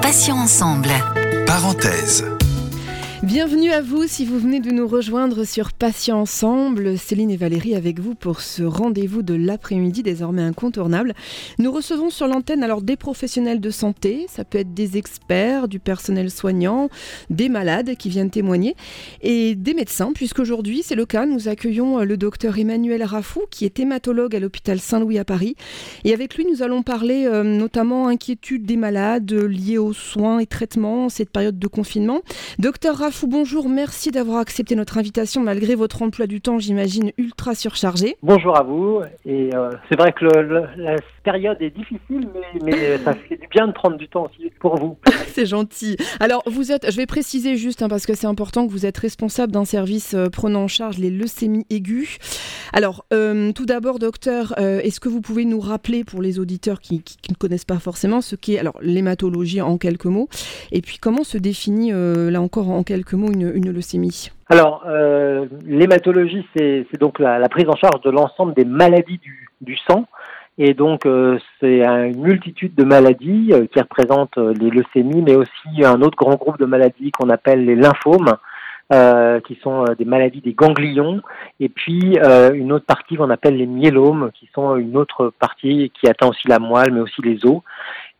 Patients ensemble. Parenthèse. Bienvenue à vous si vous venez de nous rejoindre sur Patients Ensemble. Céline et Valérie avec vous pour ce rendez-vous de l'après-midi désormais incontournable. Nous recevons sur l'antenne alors des professionnels de santé, ça peut être des experts, du personnel soignant, des malades qui viennent témoigner et des médecins puisqu'aujourd'hui c'est le cas. Nous accueillons euh, le docteur Emmanuel Raffou qui est hématologue à l'hôpital Saint-Louis à Paris et avec lui nous allons parler euh, notamment inquiétude des malades liées aux soins et traitements cette période de confinement. Docteur Raffou, bonjour, merci d'avoir accepté notre invitation malgré votre emploi du temps, j'imagine, ultra surchargé. Bonjour à vous, et euh, c'est vrai que la période est difficile, mais, ça fait du bien de prendre du temps aussi pour vous. c'est gentil. Alors, vous êtes, je vais préciser juste, hein, parce que c'est important que vous êtes responsable d'un service euh, prenant en charge les leucémies aiguës. Alors, euh, tout d'abord, docteur, est-ce que vous pouvez nous rappeler pour les auditeurs qui, ne connaissent pas forcément ce qu'est alors l'hématologie en quelques mots, et puis comment se définit là encore en quelques mots une, leucémie? Alors, euh, l'hématologie, c'est donc la, prise en charge de l'ensemble des maladies du, sang. Et donc, euh, c'est une multitude de maladies euh, qui représentent les leucémies, mais aussi un autre grand groupe de maladies qu'on appelle les lymphomes, qui sont des maladies des ganglions, et puis une autre partie qu'on appelle les myélomes, qui sont une autre partie qui atteint aussi la moelle, mais aussi les os.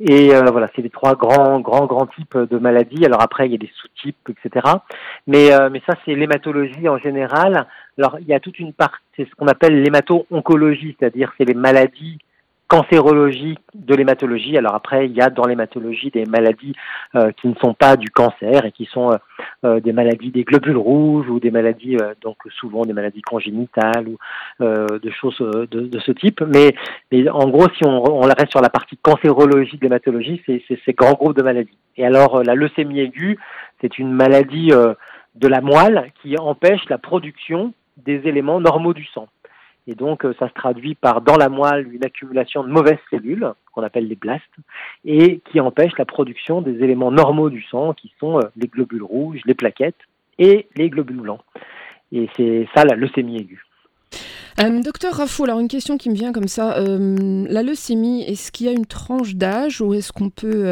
Et euh, voilà, c'est les trois grands, grands, grands types de maladies. Alors après, il y a des sous-types, etc. Mais, euh, mais ça, c'est l'hématologie en général. Alors, il y a toute une partie, c'est ce qu'on appelle l'hémato-oncologie, c'est-à-dire c'est les maladies cancérologie de l'hématologie. Alors après, il y a dans l'hématologie des maladies euh, qui ne sont pas du cancer et qui sont euh, euh, des maladies des globules rouges ou des maladies, donc souvent des maladies congénitales ou de choses de, de, ce type. Mais, mais en gros, si on, on reste sur la partie cancérologie de l'hématologie, c'est ces grands groupes de maladies. Et alors, la leucémie aiguë, c'est une maladie de la moelle qui empêche la production des éléments normaux du sang. Et donc, euh, ça se traduit par, dans la moelle, une accumulation de mauvaises cellules, qu'on appelle les blastes, et qui empêche la production des éléments normaux du sang, qui sont euh, les globules rouges, les plaquettes et les globules blancs. Et c'est ça la leucémie aiguë. Euh, docteur Raffou, alors une question qui me vient comme ça. la leucémie, est-ce qu'il y a une tranche d'âge ou est-ce qu'on peut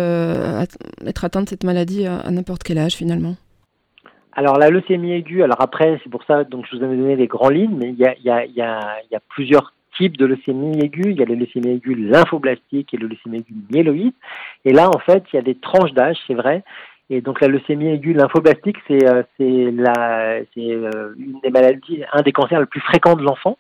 être atteint de cette maladie à n'importe quel âge finalement? Alors la leucémie aiguë, alors après c'est pour ça donc je vous avais donné les grandes lignes, mais il y a, y, a, y, a, y a, plusieurs types de leucémie aiguë. Il y a les leucémies aiguës lymphoblastiques et le leucémie aiguë myéloïde. Et là en fait il y a des tranches d'âge, c'est vrai. Et donc la leucémie aiguë lymphoblastique, c'est euh, la euh, une des maladies, un des cancers les plus fréquents de l'enfant.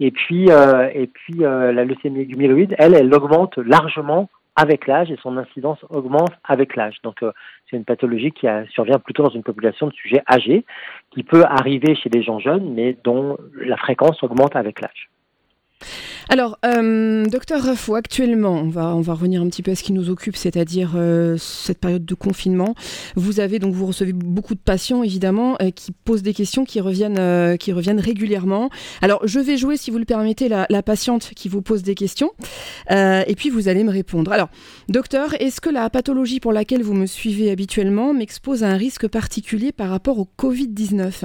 Et puis euh, et puis la leucémie aiguë myéloïde, elle, elle augmente largement avec l'âge et son incidence augmente avec l'âge. Donc euh, c'est une pathologie qui survient plutôt dans une population de sujets âgés, qui peut arriver chez des gens jeunes, mais dont la fréquence augmente avec l'âge. Alors, euh, docteur Raffo, actuellement, on va, on va revenir un petit peu à ce qui nous occupe, c'est-à-dire euh, cette période de confinement. Vous avez donc vous recevez beaucoup de patients évidemment euh, qui posent des questions qui reviennent, qui reviennent régulièrement. Alors, je vais jouer, si vous le permettez, la, la patiente qui vous pose des questions, et puis vous allez me répondre. Alors, docteur, est-ce que la pathologie pour laquelle vous me suivez habituellement m'expose à un risque particulier par rapport au Covid 19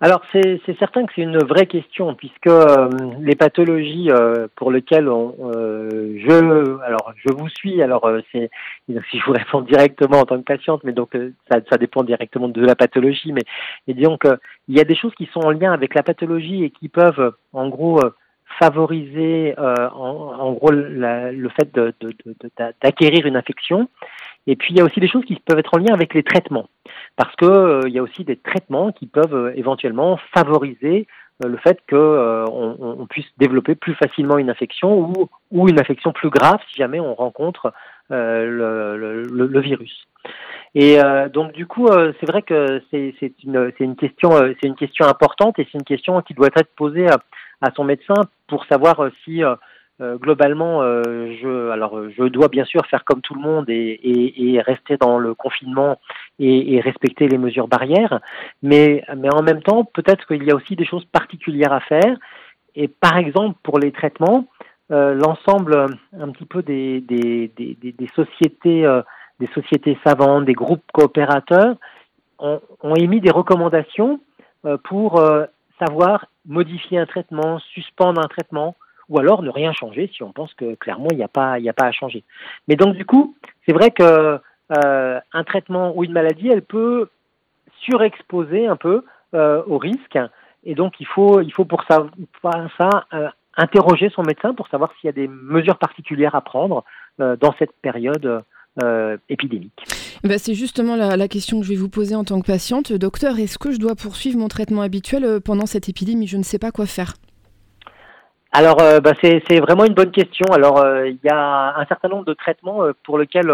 alors c'est certain que c'est une vraie question puisque euh, les pathologies euh, pour lesquelles on, euh, je alors je vous suis alors c'est si je vous réponds directement en tant que patiente mais donc ça, ça dépend directement de la pathologie mais, mais disons que il y a des choses qui sont en lien avec la pathologie et qui peuvent en gros favoriser en, en, gros le fait d'acquérir de, de, une infection et puis il y a aussi des choses qui peuvent être en lien avec les traitements, parce que euh, il y a aussi des traitements qui peuvent euh, éventuellement favoriser euh, le fait qu'on on puisse développer plus facilement une infection ou, une infection plus grave si jamais on rencontre le, virus. Et donc du coup, c'est vrai que c'est une, question, importante et c'est une question qui doit être posée à son médecin pour savoir si euh, globalement, euh, je, alors, je dois bien sûr faire comme tout le monde et, rester dans le confinement et, respecter les mesures barrières, mais, mais en même temps, peut-être qu'il y a aussi des choses particulières à faire. Et par exemple, pour les traitements, euh, l'ensemble un petit peu des, des, des, des sociétés, euh, des sociétés savantes, des groupes coopérateurs ont émis des recommandations pour savoir modifier un traitement, suspendre un traitement ou alors ne rien changer si on pense que clairement il n'y a pas il a pas à changer. Mais donc du coup, c'est vrai que euh, un traitement ou une maladie, elle peut surexposer un peu euh, au risque, et donc il faut il faut pour ça, pour ça euh, interroger son médecin pour savoir s'il y a des mesures particulières à prendre euh, dans cette période épidémique. Ben c'est justement la, question que je vais vous poser en tant que patiente. Docteur, est-ce que je dois poursuivre mon traitement habituel pendant cette épidémie? Je ne sais pas quoi faire. Alors, euh, bah c'est vraiment une bonne question. Alors, euh, il y a un certain nombre de traitements euh, pour lesquels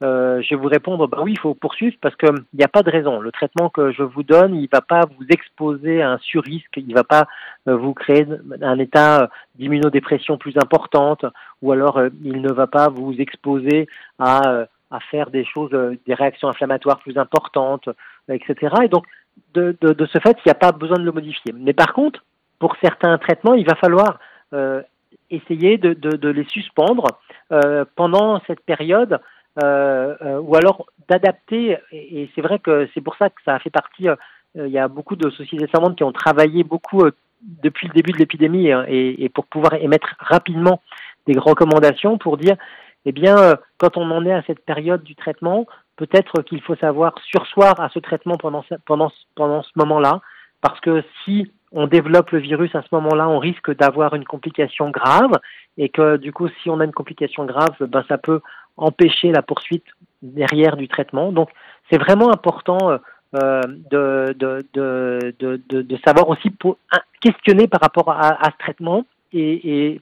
je vais vous répondre, bah oui, il faut poursuivre parce qu'il n'y a pas de raison. Le traitement que je vous donne, il ne va pas vous exposer à un surrisque, il ne va pas vous créer un état d'immunodépression plus importante, ou alors il ne va pas vous exposer à, faire des choses, des réactions inflammatoires plus importantes, etc. Et donc, de, ce fait, il n'y a pas besoin de le modifier. Mais par contre, pour certains traitements, il va falloir essayer de, les suspendre euh, pendant cette période euh, ou alors d'adapter. Et, c'est vrai que c'est pour ça que ça a fait partie. il y a beaucoup de sociétés savantes qui ont travaillé beaucoup depuis le début de l'épidémie hein, et, pour pouvoir émettre rapidement des recommandations pour dire, eh bien, quand on en est à cette période du traitement, peut-être qu'il faut savoir sursoir à ce traitement pendant ce moment-là, parce que si on développe le virus à ce moment-là, on risque d'avoir une complication grave et que du coup, si on a une complication grave, ben, ça peut empêcher la poursuite derrière du traitement. Donc, c'est vraiment important euh, de, de, de, de, savoir aussi questionner par rapport à, ce traitement et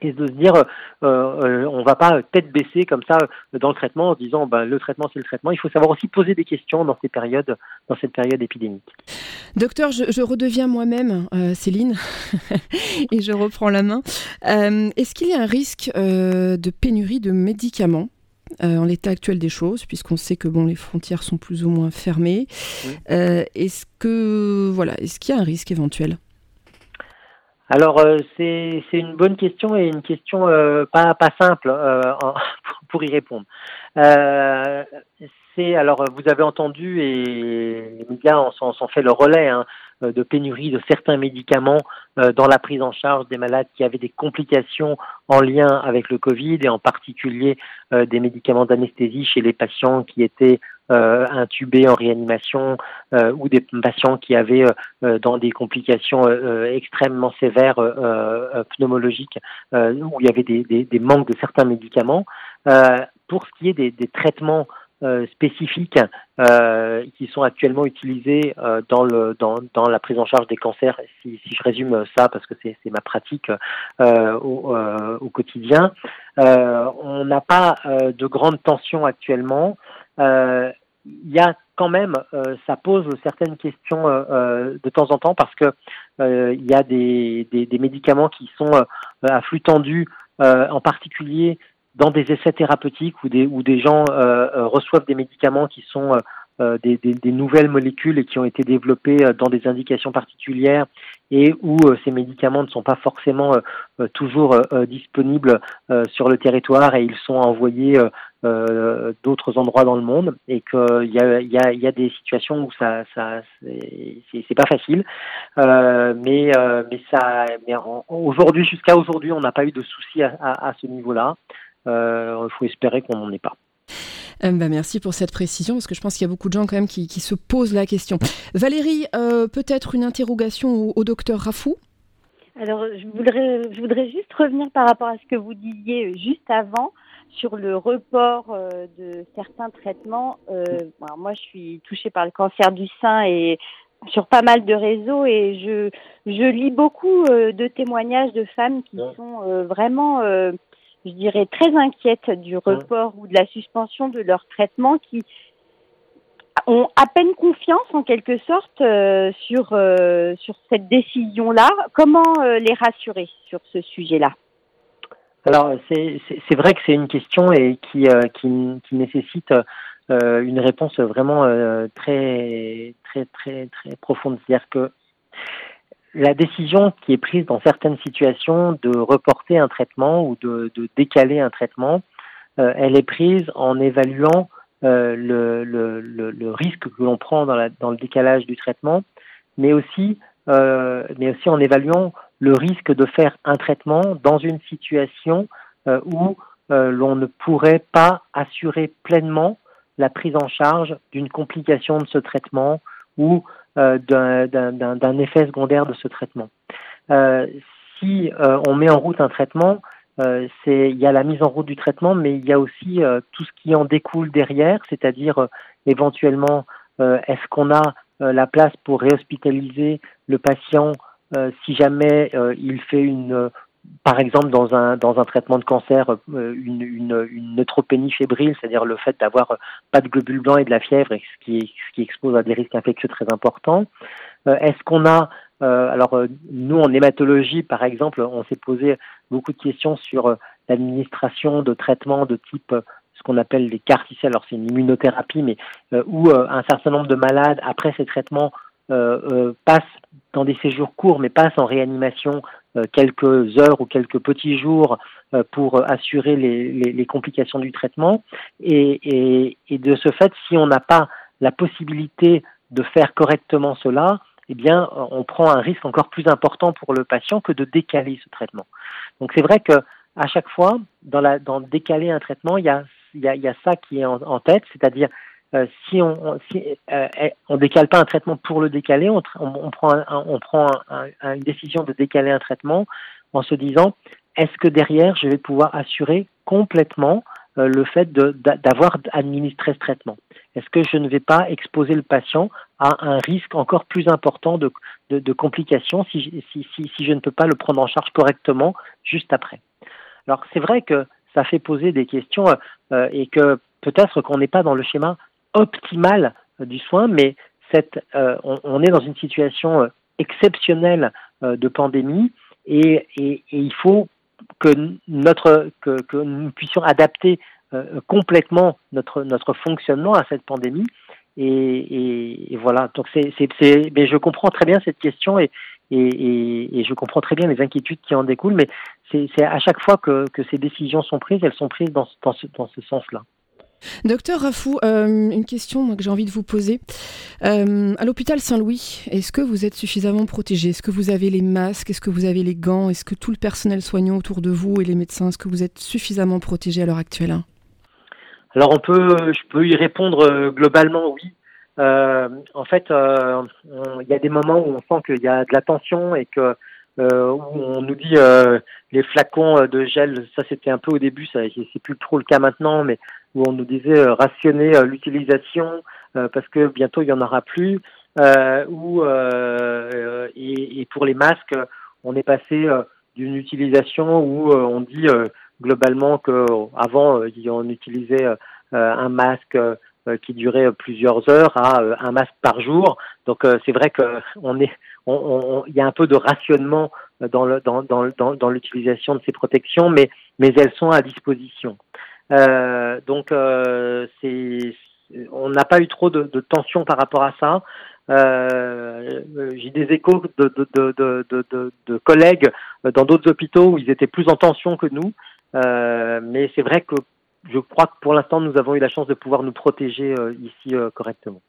et de se dire euh, euh, on va pas tête baissée comme ça dans le traitement en disant ben, le traitement c'est le traitement. Il faut savoir aussi poser des questions dans ces périodes, dans cette période épidémique. Docteur, je, je redeviens moi-même euh, Céline et je reprends la main. Euh, Est-ce qu'il y a un risque euh, de pénurie de médicaments euh, en l'état actuel des choses, puisqu'on sait que bon, les frontières sont plus ou moins fermées? Oui. Euh, est-ce que voilà, est-ce qu'il y a un risque éventuel? Alors euh, c'est une bonne question et une question euh, pas pas simple euh, pour y répondre. Euh, c'est alors vous avez entendu et les médias s'en sont fait le relais hein, de pénurie de certains médicaments euh, dans la prise en charge des malades qui avaient des complications en lien avec le Covid et en particulier euh, des médicaments d'anesthésie chez les patients qui étaient euh, intubés en réanimation euh, ou des patients qui avaient euh, dans des complications extrêmement sévères pneumologiques où il y avait des, des, des, manques de certains médicaments. pour ce qui est des, des traitements euh, spécifiques euh, qui sont actuellement utilisés euh, dans, le, dans, dans, la prise en charge des cancers, si, si je résume ça parce que c'est ma pratique au, au, quotidien. on n'a pas de grande tension actuellement. Il y a quand même, ça pose certaines questions de temps en temps parce que il y a des, des, des, médicaments qui sont à flux tendu, en particulier dans des essais thérapeutiques où des, où des gens euh, euh reçoivent des médicaments qui sont euh, euh, des, des, des, nouvelles molécules et qui ont été développées dans des indications particulières et où ces médicaments ne sont pas forcément toujours disponibles sur le territoire et ils sont envoyés d'autres endroits dans le monde et qu'il y a, y, a, y a des situations où ça, ça c'est pas facile mais mais ça mais aujourd'hui jusqu'à aujourd'hui on n'a pas eu de soucis à, à, à ce niveau là euh, il faut espérer qu'on n'en ait pas. Euh, bah merci pour cette précision, parce que je pense qu'il y a beaucoup de gens quand même qui, qui se posent la question. Valérie, euh, peut-être une interrogation au, au docteur Rafou? Alors, je voudrais, je voudrais juste revenir par rapport à ce que vous disiez juste avant sur le report euh, de certains traitements. Euh, alors moi, je suis touchée par le cancer du sein et sur pas mal de réseaux et je, je lis beaucoup euh, de témoignages de femmes qui ouais. sont vraiment je dirais, très inquiètes du report ou de la suspension de leur traitement qui ont à peine confiance en quelque sorte sur, sur cette décision-là. Comment les rassurer sur ce sujet-là? Alors, c'est vrai que c'est une question et qui, qui, qui nécessite une réponse vraiment très, très, très, très profonde. C'est-à-dire que la décision qui est prise dans certaines situations de reporter un traitement ou de, de décaler un traitement, euh, elle est prise en évaluant euh, le, le, le, risque que l'on prend dans, la, dans, le décalage du traitement, mais aussi, euh, mais aussi en évaluant le risque de faire un traitement dans une situation où l'on ne pourrait pas assurer pleinement la prise en charge d'une complication de ce traitement ou d'un effet secondaire de ce traitement. si on met en route un traitement, euh, il y a la mise en route du traitement, mais il y a aussi euh, tout ce qui en découle derrière, c'est-à-dire euh, éventuellement est-ce qu'on a la place pour réhospitaliser le patient si jamais il fait une par exemple, dans un, dans un traitement de cancer, une, une, une neutropénie fébrile, c'est-à-dire le fait d'avoir pas de globules blancs et de la fièvre, ce qui, ce qui expose à des risques infectieux très importants. Est-ce qu'on a euh, alors euh, nous en hématologie par exemple, on s'est posé beaucoup de questions sur euh, l'administration de traitements de type ce qu'on appelle les carticelles, alors c'est une immunothérapie, mais où un certain nombre de malades après ces traitements passent dans des séjours courts, mais passent en réanimation quelques heures ou quelques petits jours pour assurer les, les, les, complications du traitement. Et, et, et de ce fait, si on n'a pas la possibilité de faire correctement cela, eh bien, on prend un risque encore plus important pour le patient que de décaler ce traitement. Donc, c'est vrai que à chaque fois, dans, la, dans décaler un traitement, il y a, y a, il y a ça qui est en, tête, c'est-à-dire euh, si on si, euh, on décale pas un traitement pour le décaler, on, prend, on prend une décision de décaler un traitement en se disant est-ce que derrière je vais pouvoir assurer complètement euh, le fait d'avoir administré ce traitement? Est-ce que je ne vais pas exposer le patient à un risque encore plus important de, complications si, je ne peux pas le prendre en charge correctement juste après? Alors c'est vrai que ça fait poser des questions euh, et que peut-être qu'on n'est pas dans le schéma optimal euh, du soin, mais cette, on, est dans une situation exceptionnelle de pandémie et, il faut que notre que, nous puissions adapter euh, complètement notre fonctionnement à cette pandémie. Et, voilà. Donc je comprends très bien cette question et je comprends très bien les inquiétudes qui en découlent mais c'est à chaque fois que, ces décisions sont prises elles sont prises dans ce, dans ce sens là Docteur Rafou, euh, une question que j'ai envie de vous poser. Euh, à l'hôpital Saint-Louis, est-ce que vous êtes suffisamment protégé? Est-ce que vous avez les masques? Est-ce que vous avez les gants? Est-ce que tout le personnel soignant autour de vous et les médecins, est-ce que vous êtes suffisamment protégé à l'heure actuelle? Alors je peux y répondre euh, globalement oui. en fait, il y a des moments où on sent qu'il y a de la tension et que où on nous dit les flacons de gel, ça c'était un peu au début, c'est plus trop le cas maintenant, mais où on nous disait euh, rationner euh, l'utilisation euh, parce que bientôt il y en aura plus. ou et, pour les masques, on est passé d'une utilisation où on dit globalement que avant on utilisait un masque qui durait plusieurs heures à un masque par jour. Donc c'est vrai est, on, il y a un peu de rationnement dans l'utilisation de ces protections, mais elles sont à disposition. Euh, donc euh, c'est on n'a pas eu trop de, de, tension par rapport à ça. Euh, J'ai des échos de, de, de, de, collègues dans d'autres hôpitaux où ils étaient plus en tension que nous. Euh, mais c'est vrai que je crois que pour l'instant, nous avons eu la chance de pouvoir nous protéger euh, ici euh, correctement.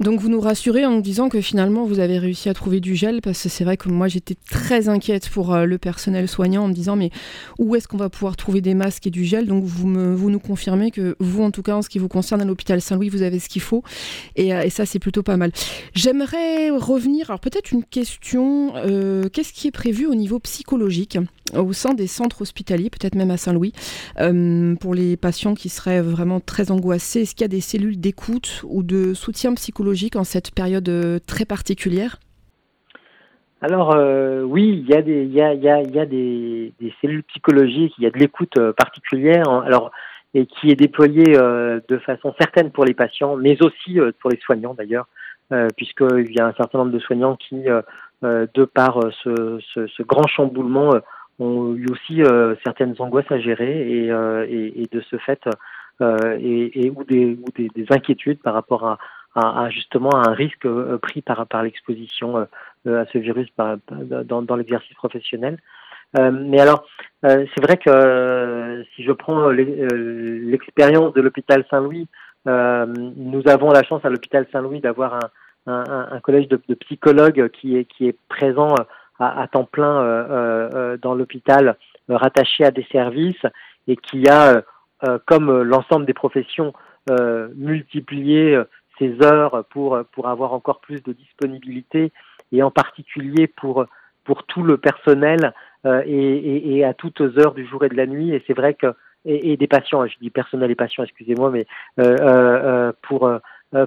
Donc vous nous rassurez en nous disant que finalement, vous avez réussi à trouver du gel, parce que c'est vrai que moi, j'étais très inquiète pour euh, le personnel soignant en me disant, mais où est-ce qu'on va pouvoir trouver des masques et du gel? Donc vous, me, vous nous confirmez que vous, en tout cas, en ce qui vous concerne à l'hôpital Saint-Louis, vous avez ce qu'il faut. Et, et ça, c'est plutôt pas mal. J'aimerais revenir, alors peut-être une question, qu'est-ce qui est prévu au niveau psychologique? Au sein des centres hospitaliers, peut-être même à Saint-Louis, pour les patients qui seraient vraiment très angoissés. Est-ce qu'il y a des cellules d'écoute ou de soutien psychologique en cette période euh, très particulière? Alors euh, oui, il y a des cellules psychologiques, il y a de l'écoute euh, particulière, alors et qui est déployée de façon certaine pour les patients, mais aussi pour les soignants d'ailleurs, puisqu'il y a un certain nombre de soignants qui, de par ce grand chamboulement, ont eu aussi euh, certaines angoisses à gérer et, euh, et, et de ce fait euh, et, et, ou, des, ou des, des, inquiétudes par rapport à, à, à, justement à un risque pris par, par l'exposition à ce virus par, dans, dans l'exercice professionnel. mais alors, c'est vrai que si je prends l'expérience de l'hôpital Saint-Louis, nous avons la chance à l'hôpital Saint-Louis d'avoir un, un, un, collège de, de, psychologues qui est, qui est présent à, temps plein dans l'hôpital, rattaché à des services, et qui a, comme l'ensemble des professions, multiplié ses heures pour, pour avoir encore plus de disponibilité, et en particulier pour, pour tout le personnel et, et, à toutes heures du jour et de la nuit. Et c'est vrai que et, des patients, je dis personnel et patients, excusez-moi, mais pour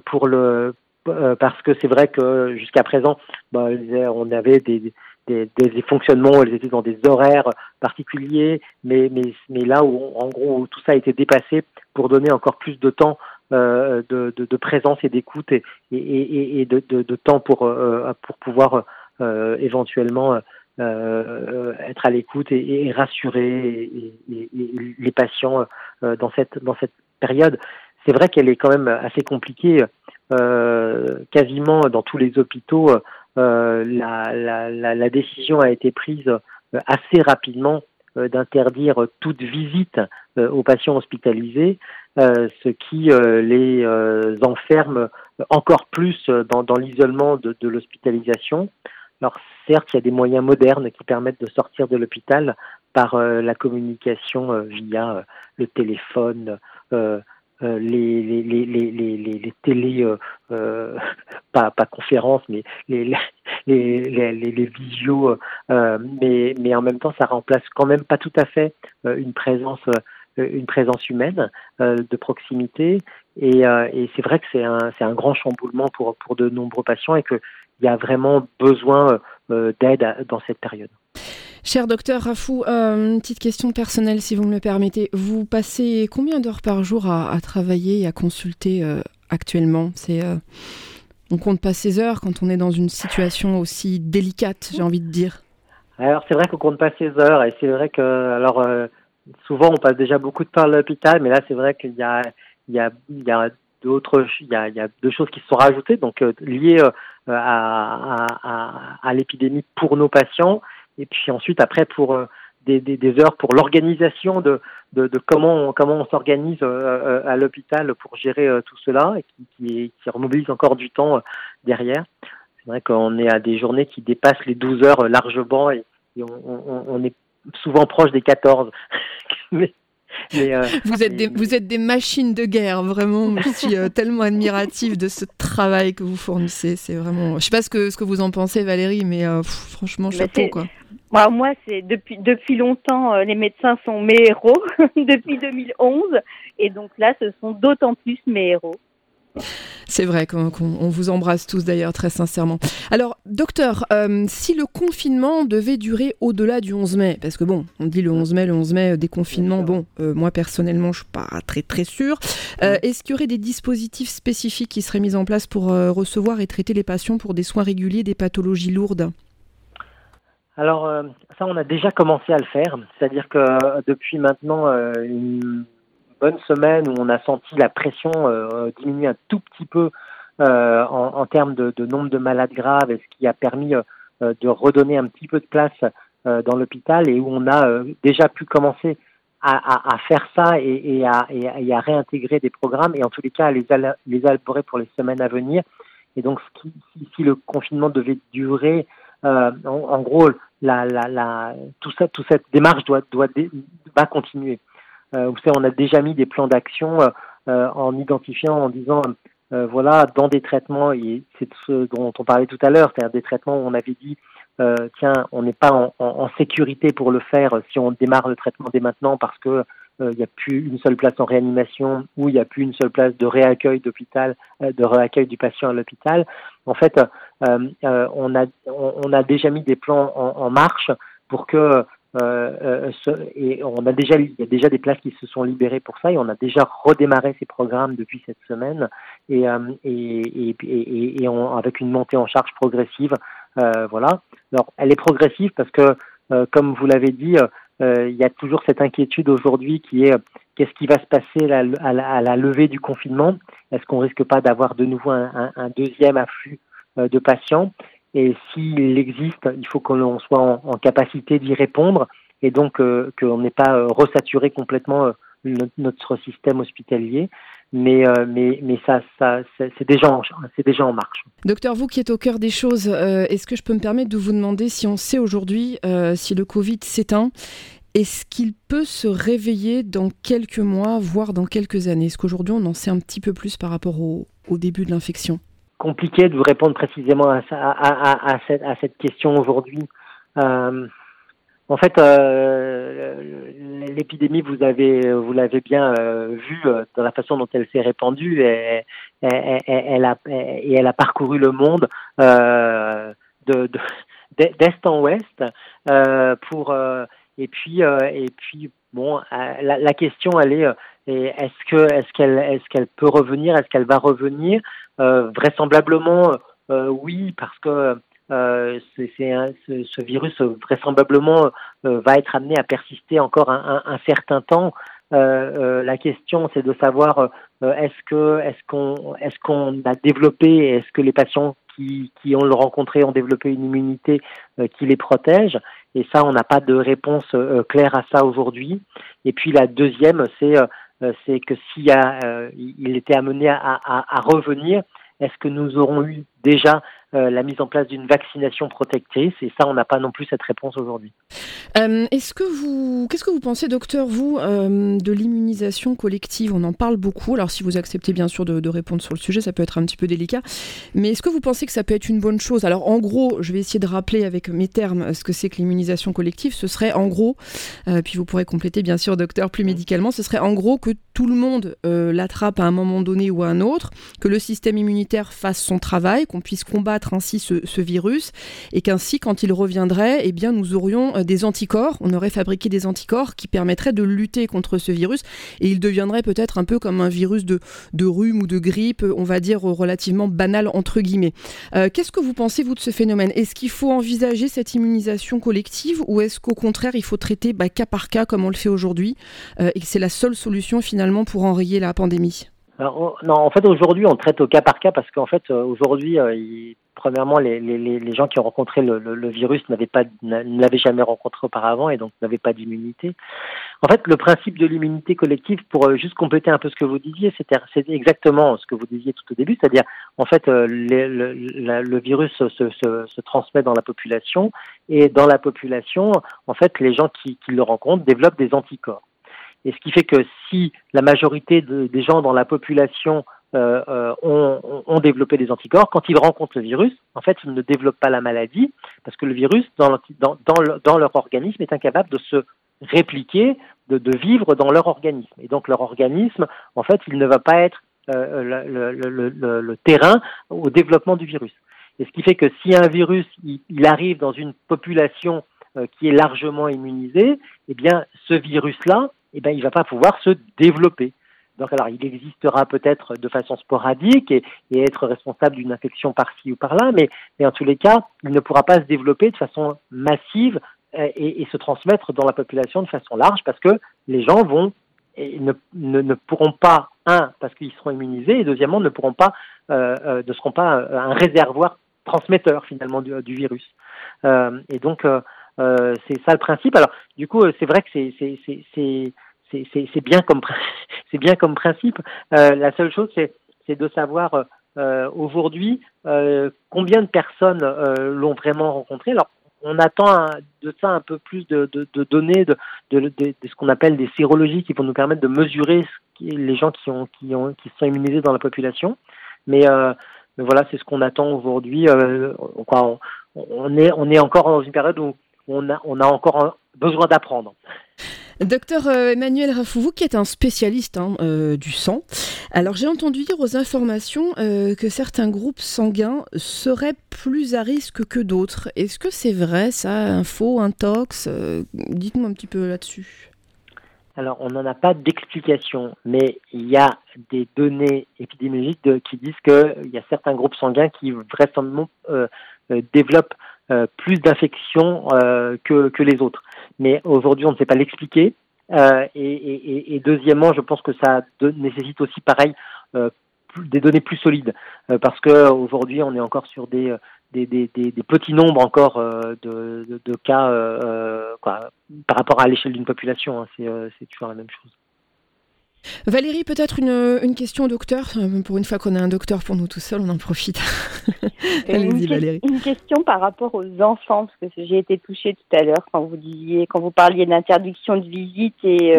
pour le euh, parce que c'est vrai que jusqu'à présent, bah, on avait des, des, des, fonctionnements, elles étaient dans des horaires particuliers, mais, mais, mais là où en gros tout ça a été dépassé pour donner encore plus de temps euh, de, présence et d'écoute et, de, temps pour, euh, pour pouvoir euh, éventuellement être à l'écoute et, rassurer les patients dans cette dans cette période. C'est vrai qu'elle est quand même assez compliquée quasiment dans tous les hôpitaux, euh, la, décision a été prise euh, assez rapidement d'interdire toute visite aux patients hospitalisés, ce qui les enferme encore plus dans, l'isolement de, de l'hospitalisation. Alors certes, il y a des moyens modernes qui permettent de sortir de l'hôpital par la communication via le téléphone, euh, les, les, les, les, les, télé, euh, euh, pas, pas conférences, mais les, les, les, les, visios, euh, mais, mais en même temps, ça remplace quand même pas tout à fait une présence une présence humaine de proximité et, et c'est vrai que c'est un, un grand chamboulement pour, pour de nombreux patients et qu'il y a vraiment besoin d'aide dans cette période. Cher docteur Rafou, euh, une petite question personnelle si vous me le permettez. Vous passez combien d'heures par jour à, travailler et à consulter euh, actuellement? C'est euh, on compte pas ces heures quand on est dans une situation aussi délicate, j'ai envie de dire. Alors c'est vrai qu'on compte pas ces heures et c'est vrai que alors souvent on passe déjà beaucoup de temps à l'hôpital, mais là c'est vrai qu'il y a d'autres il y a, deux choses qui se sont rajoutées donc liées à l'épidémie pour nos patients et puis ensuite après pour euh, des, des, des, heures pour l'organisation de, de, de, comment on, comment on s'organise euh, euh, à l'hôpital pour gérer tout cela et qui, qui, qui remobilise encore du temps derrière. C'est vrai qu'on est à des journées qui dépassent les 12 heures largement et, on, on, on, est souvent proche des 14. Mais, euh, vous, êtes des, vous êtes des machines de guerre, vraiment. Je suis euh, tellement admirative de ce travail que vous fournissez. C'est vraiment. Je sais pas ce que, ce que vous en pensez, Valérie, mais euh, franchement, chapeau, quoi. Moi, moi c'est depuis, depuis longtemps, les médecins sont mes héros, depuis 2011. Et donc là, ce sont d'autant plus mes héros. C'est vrai qu'on vous embrasse tous d'ailleurs très sincèrement. Alors, docteur, euh, si le confinement devait durer au-delà du 11 mai, parce que bon, on dit le 11 mai, le 11 mai, euh, déconfinement, bon, euh, moi personnellement, je suis pas très très sûr. Est-ce qu'il y aurait des dispositifs spécifiques qui seraient mis en place pour recevoir et traiter les patients pour des soins réguliers des pathologies lourdes? Alors ça, on a déjà commencé à le faire, c'est-à-dire que depuis maintenant une bonne semaine où on a senti la pression euh, diminuer un tout petit peu euh, en, en, termes de, de, nombre de malades graves, et ce qui a permis euh, de redonner un petit peu de place dans l'hôpital et où on a déjà pu commencer à, à, à faire ça et, et, à, et, à, réintégrer des programmes et en tous les cas à les, les pour les semaines à venir. Et donc, si, le confinement devait durer, euh, en, en, gros, la, la, la, tout ça, toute cette démarche doit, doit, va continuer. Euh, vous savez, on a déjà mis des plans d'action euh, euh, en identifiant, en disant voilà, dans des traitements, et c'est ce dont on parlait tout à l'heure, c'est-à-dire des traitements où on avait dit euh, tiens, on n'est pas en, en, sécurité pour le faire si on démarre le traitement dès maintenant parce que il n'y a plus une seule place en réanimation ou il n'y a plus une seule place de réaccueil d'hôpital, de réaccueil du patient à l'hôpital. En fait, on a on, a déjà mis des plans en, en marche pour que euh, euh et on a déjà, il y a déjà des places qui se sont libérées pour ça et on a déjà redémarré ces programmes depuis cette semaine et, euh, et, et, et on, avec une montée en charge progressive. Euh, voilà. Alors, elle est progressive parce que, euh, comme vous l'avez dit, il y a toujours cette inquiétude aujourd'hui qui est qu'est-ce qui va se passer à la, levée du confinement? Est-ce qu'on risque pas d'avoir de nouveau un, deuxième afflux de patients? Et s'il existe, il faut qu'on soit en, capacité d'y répondre. Et donc euh, qu'on n'ait pas euh, resaturé complètement notre, système hospitalier. Mais, mais, mais ça, ça c'est déjà, en, déjà en marche. Docteur, vous qui êtes au cœur des choses, est-ce que je peux me permettre de vous demander si on sait aujourd'hui si le Covid s'éteint est-ce qu'il peut se réveiller dans quelques mois, voire dans quelques années? Est-ce qu'aujourd'hui on en sait un petit peu plus par rapport au, début de l'infection? Compliqué de vous répondre précisément à, à, cette, question aujourd'hui. Euh, en fait, euh, l'épidémie, vous avez, vous l'avez bien euh, vu dans la façon dont elle s'est répandue, et, elle a, et elle a parcouru le monde de, d'est en ouest pour et puis, euh, et puis bon, euh, la, question, elle est, euh, est-ce que, est-ce qu'elle, est-ce qu'elle peut revenir, est-ce qu'elle va revenir? Vraisemblablement, oui, parce que c'est, ce, ce, virus vraisemblablement va être amené à persister encore un, un, un certain temps. Euh, la question, c'est de savoir est-ce que est-ce qu'on est-ce qu'on a développé, est-ce que les patients qui, qui ont le rencontré ont développé une immunité qui les protège? Et ça, on n'a pas de réponse euh, claire à ça aujourd'hui. Et puis la deuxième, c'est euh, c'est que s'il il était amené à, à, à revenir, est-ce que nous aurons eu déjà euh, la mise en place d'une vaccination protectrice et ça on n'a pas non plus cette réponse aujourd'hui. Euh, est-ce que vous qu'est-ce que vous pensez docteur vous euh, de l'immunisation collective? On en parle beaucoup. Alors si vous acceptez bien sûr de, répondre sur le sujet, ça peut être un petit peu délicat. Mais est-ce que vous pensez que ça peut être une bonne chose? Alors en gros, je vais essayer de rappeler avec mes termes ce que c'est que l'immunisation collective. Ce serait en gros, puis vous pourrez compléter bien sûr docteur plus médicalement, ce serait en gros que tout le monde l'attrape à un moment donné ou à un autre, que le système immunitaire fasse son travail, qu'on puisse combattre ainsi ce, virus et qu'ainsi, quand il reviendrait, eh bien, nous aurions euh, des anticorps, on aurait fabriqué des anticorps qui permettraient de lutter contre ce virus et il deviendrait peut-être un peu comme un virus de, de rhume ou de grippe, on va dire relativement banal entre guillemets. Euh, qu'est-ce que vous pensez, vous, de ce phénomène? Est-ce qu'il faut envisager cette immunisation collective ou est-ce qu'au contraire, il faut traiter bah, cas par cas comme on le fait aujourd'hui? Euh, et que c'est la seule solution finalement pour enrayer la pandémie alors, non, en fait, aujourd'hui, on traite au cas par cas parce qu'en fait, aujourd'hui, il premièrement, les, les, les, gens qui ont rencontré le, le, virus n'avaient pas, ne l'avaient jamais rencontré auparavant et donc n'avaient pas d'immunité. En fait, le principe de l'immunité collective, pour euh, juste compléter un peu ce que vous disiez, c'est exactement ce que vous disiez tout au début, c'est-à-dire, en fait, euh, le, le, virus se, se, se, transmet dans la population et dans la population, en fait, les gens qui, qui le rencontrent développent des anticorps. Et ce qui fait que si la majorité de, des gens dans la population euh, euh, ont, développé des anticorps. Quand ils rencontrent le virus, en fait, ils ne développent pas la maladie parce que le virus, dans, leur organisme, est incapable de se répliquer, de, vivre dans leur organisme. Et donc leur organisme, en fait, il ne va pas être euh, le, terrain au développement du virus. Et ce qui fait que si un virus il, arrive dans une population qui est largement immunisée, eh bien ce virus-là, eh bien, il va pas pouvoir se développer. Donc alors, il existera peut-être de façon sporadique et, être responsable d'une infection par-ci ou par-là, mais, en tous les cas, il ne pourra pas se développer de façon massive euh, et, se transmettre dans la population de façon large parce que les gens vont et ne, ne, pourront pas, un, parce qu'ils seront immunisés, et deuxièmement, ne pourront pas, euh, euh ne seront pas un réservoir transmetteur finalement du, virus. Et donc, c'est ça le principe. Alors, du coup, c'est vrai que c'est c'est bien comme principe. Euh, la seule chose, c'est de savoir euh, aujourd'hui euh, combien de personnes l'ont vraiment rencontré. Alors, on attend de ça un peu plus de, données, de, ce qu'on appelle des sérologies qui vont nous permettre de mesurer ce qui, les gens qui, ont, qui, ont, qui sont immunisés dans la population. Mais, voilà, c'est ce qu'on attend aujourd'hui. On, est, encore dans une période où on a encore besoin d'apprendre. Docteur euh, Emmanuel Rafou, vous qui êtes un spécialiste hein, euh, du sang, alors j'ai entendu dire aux informations euh, que certains groupes sanguins seraient plus à risque que d'autres. Est-ce que c'est vrai ça, un faux, un tox Dites-moi un petit peu là-dessus. Alors, on n'en a pas d'explication, mais il y a des données épidémiologiques qui disent qu'il y a certains groupes sanguins qui vraisemblablement développent plus d'infections que, que les autres mais aujourd'hui on ne sait pas l'expliquer. Euh, et, deuxièmement, je pense que ça nécessite aussi pareil euh, des données plus solides, euh, parce que aujourd'hui on est encore sur des petits nombres encore euh, de, cas par rapport à l'échelle d'une population. Hein, c'est toujours la même chose. Valérie, peut-être une, une, question au docteur. Pour une fois qu'on a un docteur pour nous tout seuls, on en profite. Allez-y, Valérie. Une question par rapport aux enfants, parce que j'ai été touchée tout à l'heure quand vous disiez, quand vous parliez d'interdiction de visite et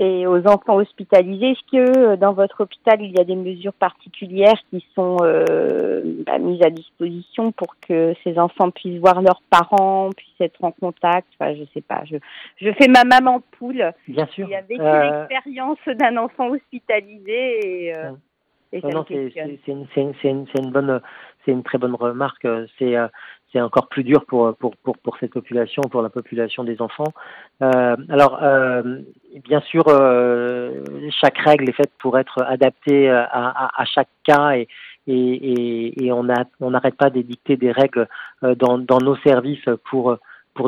et aux enfants hospitalisés. Est-ce que euh, dans votre hôpital, il y a des mesures particulières qui sont euh, bah, mises à disposition pour que ces enfants puissent voir leurs parents, puissent être en contact? Enfin, je sais pas. Je, je fais ma maman poule. Bien sûr. Qui a vécu euh, l'expérience d'un enfant hospitalisé. Et, euh, et non, c'est une, une, une, une, bonne, c'est une très bonne remarque. C'est c'est encore plus dur pour, cette population, pour la population des enfants. Euh, alors, euh, bien sûr, euh, chaque règle est faite pour être adaptée à, chaque cas et, on n'arrête pas d'édicter des règles euh, dans, nos services pour,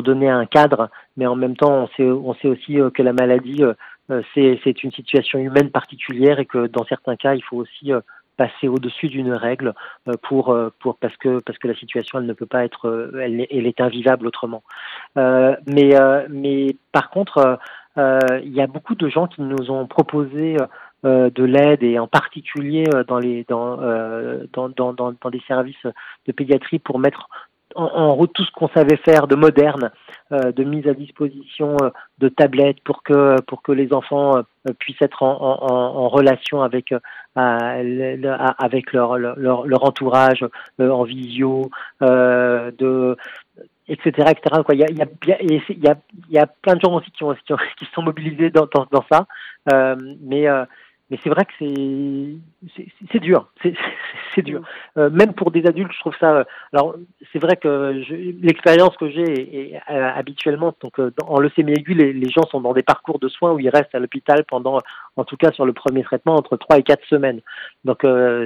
donner un cadre, mais en même temps, on sait aussi que la maladie, c'est une situation humaine particulière et que dans certains cas, il faut aussi passer au-dessus d'une règle euh, pour euh, pour parce que parce que la situation elle ne peut pas être euh, elle, elle est invivable autrement. Euh, mais mais par contre il y a beaucoup de gens qui nous ont proposé de l'aide et en particulier dans les dans, dans, dans, dans, dans des services de pédiatrie pour mettre en, route tout ce qu'on savait faire de moderne, euh, de mise à disposition euh, de tablettes pour que pour que les enfants euh, puissent être en, en, en relation avec avec leur, leur, leur entourage en visio, de etc etc quoi il y a il y a il y a, plein de gens aussi qui ont qui, ont, qui sont mobilisés dans dans, dans ça. Mais mais c'est vrai que c'est c'est dur, dur. Mm. Euh, même pour des adultes, je trouve ça. Euh, alors c'est vrai que l'expérience que j'ai euh, habituellement, donc en leucémie aiguë, les, les, gens sont dans des parcours de soins où ils restent à l'hôpital pendant, en tout cas sur le premier traitement, entre 3 et 4 semaines. Donc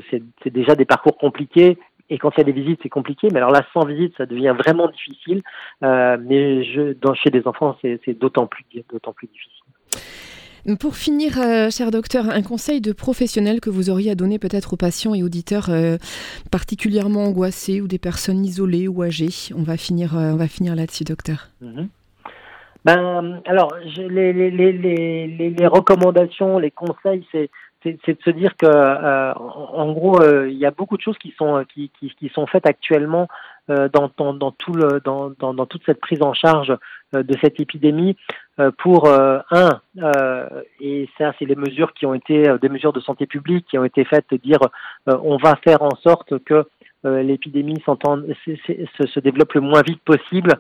c'est déjà des parcours compliqués. Et quand il y a des visites, c'est compliqué. Mais alors là, sans visite, ça devient vraiment difficile. mais je, dans, chez des enfants, c'est d'autant plus, d'autant plus difficile. Pour finir, euh, cher docteur, un conseil de professionnel que vous auriez à donner peut-être aux patients et auditeurs euh, particulièrement angoissés ou des personnes isolées ou âgées? On va finir, euh, finir là-dessus, docteur. Mhm. Ben, alors, les, recommandations, les conseils, c'est de se dire que en, gros il y a beaucoup de choses qui sont qui, sont faites actuellement dans, dans, tout le dans, toute cette prise en charge de cette épidémie pour euh, un euh, et ça c'est les mesures qui ont été des mesures de santé publique qui ont été faites dire on va faire en sorte que l'épidémie se, se, développe le moins vite possible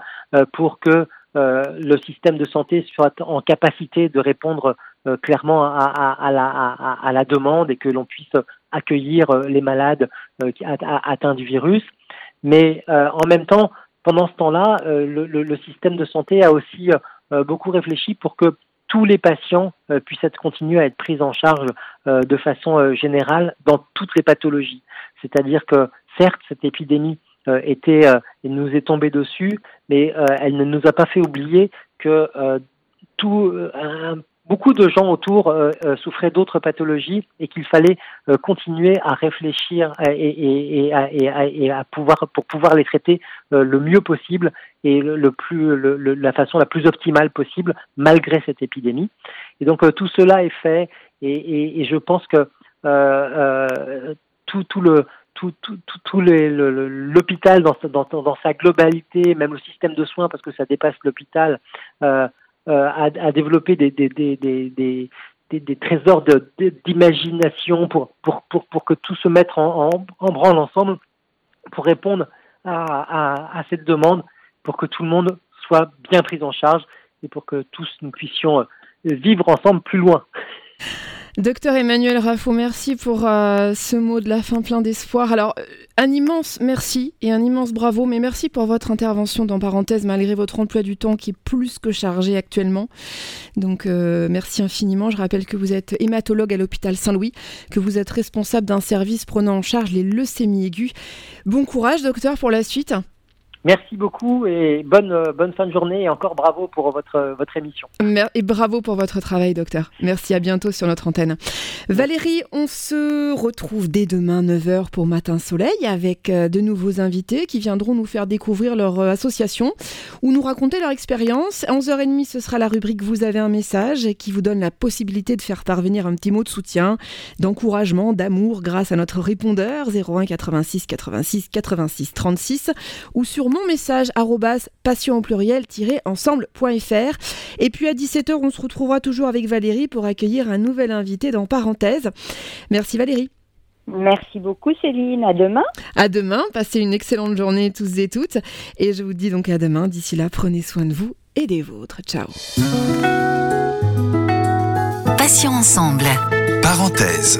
pour que le système de santé soit en capacité de répondre clairement à, à, la, à, la, demande et que l'on puisse accueillir les malades atteints du virus. Mais en même temps, pendant ce temps-là, le, le, le, système de santé a aussi euh, beaucoup réfléchi pour que tous les patients euh, puissent être continuer à être pris en charge euh, de façon générale dans toutes les pathologies. C'est-à-dire que certes, cette épidémie était, nous est tombée dessus, mais elle ne nous a pas fait oublier que tout un beaucoup de gens autour euh, euh, souffraient d'autres pathologies et qu'il fallait euh, continuer à réfléchir et, à pouvoir pour pouvoir les traiter le mieux possible et le, plus la façon la plus optimale possible malgré cette épidémie. Et donc tout cela est fait et, je pense que tout, le l'hôpital dans, sa globalité, même le système de soins, parce que ça dépasse l'hôpital, à, à, développer des, des, des, des, des, des trésors d'imagination pour, pour, pour, pour que tout se mette en, en, en branle ensemble pour répondre à, à, à, cette demande, pour que tout le monde soit bien pris en charge et pour que tous nous puissions euh, vivre ensemble plus loin. Docteur Emmanuel Raffo, merci pour euh, ce mot de la fin plein d'espoir. Alors, euh, un immense merci et un immense bravo, mais merci pour votre intervention dans parenthèse, malgré votre emploi du temps qui est plus que chargé actuellement. Donc, euh, merci infiniment. Je rappelle que vous êtes hématologue à l'hôpital Saint-Louis, que vous êtes responsable d'un service prenant en charge les leucémies aiguës. Bon courage, docteur, pour la suite. Merci beaucoup et bonne, euh, bonne fin de journée et encore bravo pour votre, votre émission. Et bravo pour votre travail, docteur. Merci, à bientôt sur notre antenne. Valérie, on se retrouve dès demain 9h pour Matin Soleil avec euh, de nouveaux invités qui viendront nous faire découvrir leur euh, association ou nous raconter leur expérience. À 11h30, ce sera la rubrique Vous avez un message qui vous donne la possibilité de faire parvenir un petit mot de soutien, d'encouragement, d'amour grâce à notre répondeur 01 86 86 86 36 ou sur mon message passion pluriel-ensemble.fr. Et puis à 17h, on se retrouvera toujours avec Valérie pour accueillir un nouvel invité dans Parenthèse. Merci Valérie. Merci beaucoup Céline, à demain. À demain, passez une excellente journée tous et toutes. Et je vous dis donc à demain. D'ici là, prenez soin de vous et des vôtres. Ciao. Passion ensemble. Parenthèse.